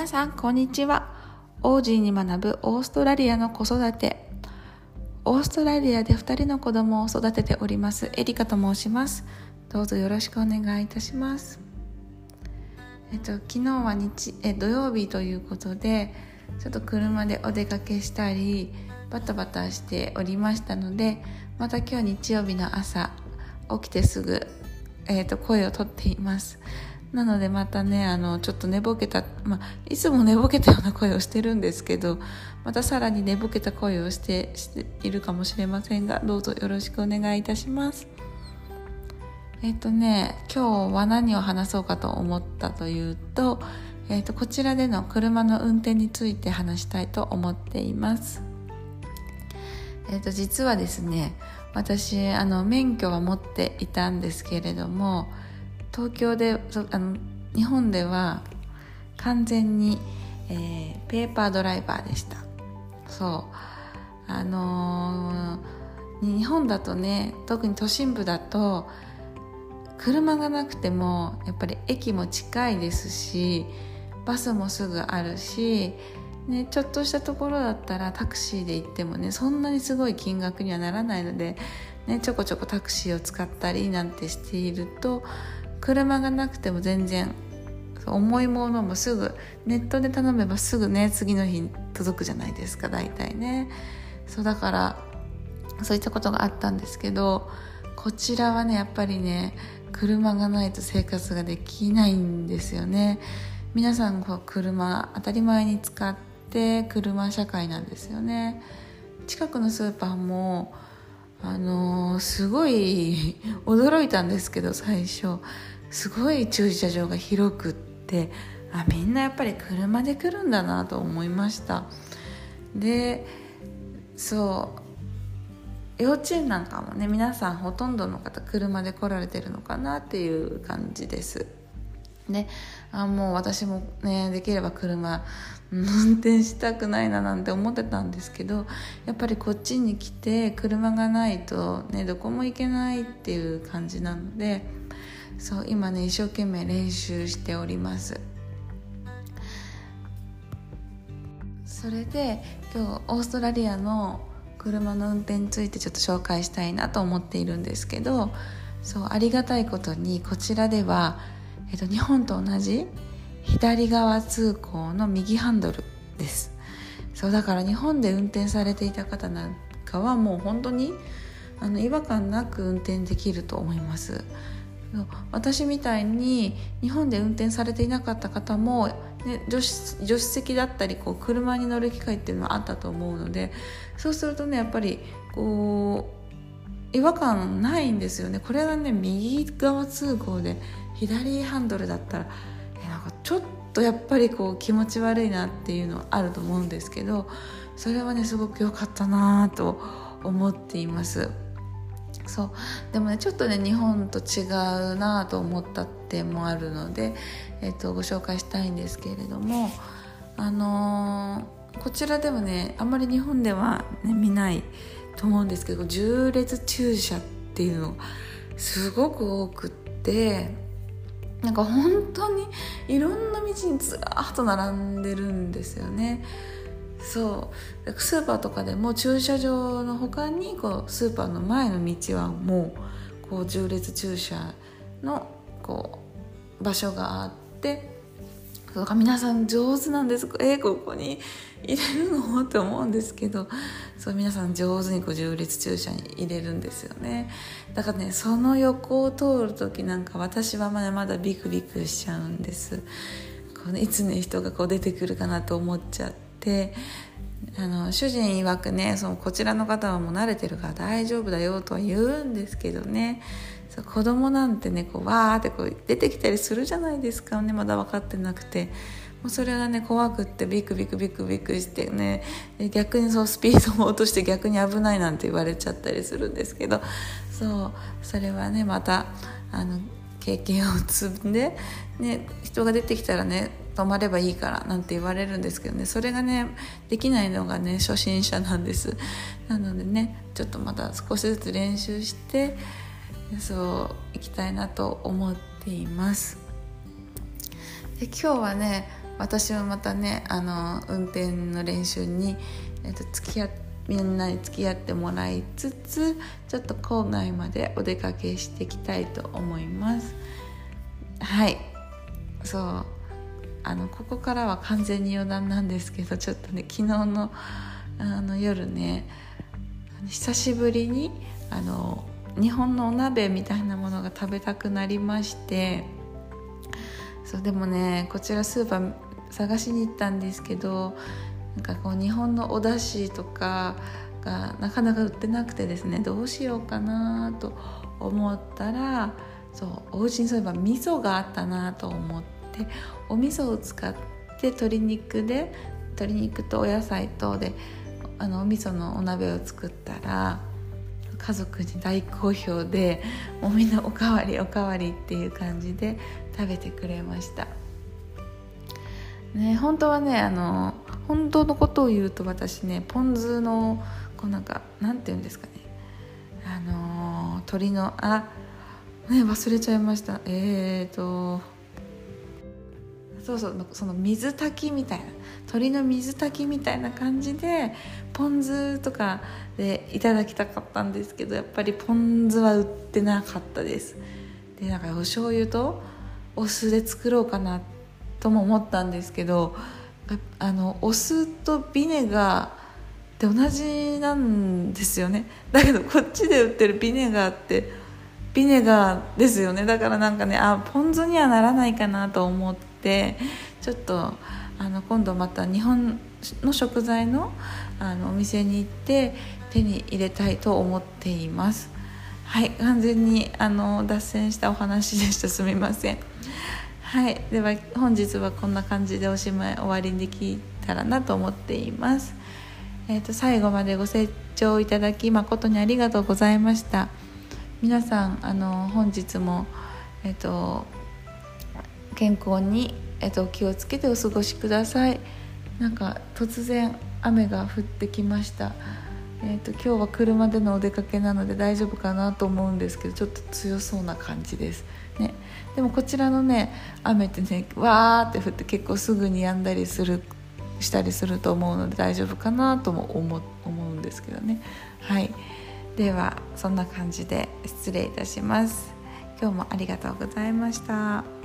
皆さんこんにちは。オージーに学ぶオーストラリアの子育て。オーストラリアで2人の子供を育てております。エリカと申します。どうぞよろしくお願いいたします。えっと昨日は日え土曜日ということでちょっと車でお出かけしたりバタバタしておりましたのでまた今日日曜日の朝起きてすぐ、えー、と声をとっています。なのでまたねあのちょっと寝ぼけた、まあ、いつも寝ぼけたような声をしてるんですけどまたさらに寝ぼけた声をしてしているかもしれませんがどうぞよろしくお願いいたします。えっ、とね今日は何を話そうかと思ったというと,、えっとこちらでの車の運転について話したいと思っています。えっ、と実はですね私あの免許は持っていたんですけれども東京であの日本では完全に、えー、ペーパードライバーでした。そう。あのー、日本だとね特に都心部だと車がなくてもやっぱり駅も近いですしバスもすぐあるし、ね、ちょっとしたところだったらタクシーで行ってもねそんなにすごい金額にはならないので、ね、ちょこちょこタクシーを使ったりなんてしていると車がなくても全然重いものもすぐネットで頼めばすぐね次の日届くじゃないですか大体ね。そうだからそういったことがあったんですけどこちらはねやっぱりね車がないと生活ができないんですよね。皆さんこう車当たり前に使って車社会なんですよね。近くのスーパーもあのー、すごい驚いたんですけど最初。すごい駐車場が広くってあみんなやっぱり車で来るんだなと思いました。でそう。幼稚園なんかもね皆さんほとんどの方車で来られてるのかなっていう感じです。であもう私もねできれば車運転したくないななんて思ってたんですけどやっぱりこっちに来て車がないとねどこも行けないっていう感じなのでそう今ね一生懸命練習しております。それで今日オーストラリアの車の運転についてちょっと紹介したいなと思っているんですけどそうありがたいことにこちらでは、えっと、日本と同じ左側通行の右ハンドルです。そうだから日本で運転されていた方なんかはもう本当にあの違和感なく運転できると思います。私みたいに日本で運転されていなかった方も、ね、助手助手席だったりこう車に乗る機会っていうのはあったと思うのでそうするとねやっぱりこう違和感ないんですよねこれがね右側通行で左ハンドルだったらえなんかちょっとやっぱりこう気持ち悪いなっていうのはあると思うんですけどそれはねすごく良かったなと思っています。そうでもねちょっとね日本と違うなと思った点もあるので、えーと、ご紹介したいんですけれどもあのー、こちらでもねあんまり日本では、ね、見ないと思うんですけど縦列駐車っていうのすごく多くってなんか本当にいろんな道にずらっと並んでるんですよね。そうスーパーとかでも駐車場の他にこうスーパーの前の道はもうこう縦列駐車のこう場所があってそうか皆さん上手なんですえー、ここに入れるのって思うんですけどそう皆さん上手にこう縦列駐車に入れるんですよね。だからねその横を通る時なんか私はまだまだビクビクしちゃうんです。このいつね人がこう出てくるかなと思っちゃってあの主人曰くねそのこちらの方はもう慣れてるから大丈夫だよとは言うんですけどね。子供なんてねこうわーってこう出てきたりするじゃないですか。ねまだ分かってなくて。もうそれがね怖くってビクビクビクビクしてね逆にそうスピードも落として逆に危ないなんて言われちゃったりするんですけどそうそれはねまたあの経験を積んで、ね、人が出てきたらね止まればいいからなんて言われるんですけどねそれがねできないのがね初心者なんです。なのでねちょっとまた少しずつ練習してそう行きたいなと思っています。で今日はね私はまたねあの運転の練習に、えっと、付き合みんなに付き合ってもらいつつちょっと郊外までお出かけしていきたいと思います。はい。そう。あのここからは完全に余談なんですけどちょっとね昨日のあの夜ね久しぶりにあの日本のお鍋みたいなものが食べたくなりましてそうでもねこちらスーパー探しに行ったんですけどなんかこう日本のお出汁とかがなかなか売ってなくてですねどうしようかなと思ったらそうお家にそういえば味噌があったなと思ってお味噌を使って鶏肉で鶏肉とお野菜とであのお味噌のお鍋を作ったら家族に大好評でもうみんなおかわりおかわりっていう感じで食べてくれました。ね本当はねあの本当のことを言うと私ねポン酢のこうなんかなんて言うんですかね。あの鶏のあね忘れちゃいました。えーとそうそうその水炊きみたいな。鶏の水炊きみたいな感じでポン酢とかでいただきたかったんですけどやっぱりポン酢は売ってなかったです。でなんかお醤油とお酢で作ろうかなとも思ったんですけどあのお酢とビネガーって同じなんですよね。だけどこっちで売ってるビネガーってビネガーですよね。だからなんかねあポン酢にはならないかなと思ってちょっとあの今度また日本の食材のあのお店に行って手に入れたいと思っています。はい完全にあの脱線したお話でした。すみません。はい。では本日はこんな感じでおしまい終わりにできたらなと思っています。えーと、最後までご清聴いただき誠にありがとうございました。皆さんあの本日もえ、ー、と健康に、えーと、気をつけてお過ごしください。なんか突然雨が降ってきました。えーと、今日は車でのお出かけなので大丈夫かなと思うんですけどちょっと強そうな感じです、ね、でもこちらのね雨ってねわーって降って結構すぐに止んだりするしたりすると思うので大丈夫かなとも思思うんですけどね。はい。ではそんな感じで失礼いたします。今日もありがとうございました。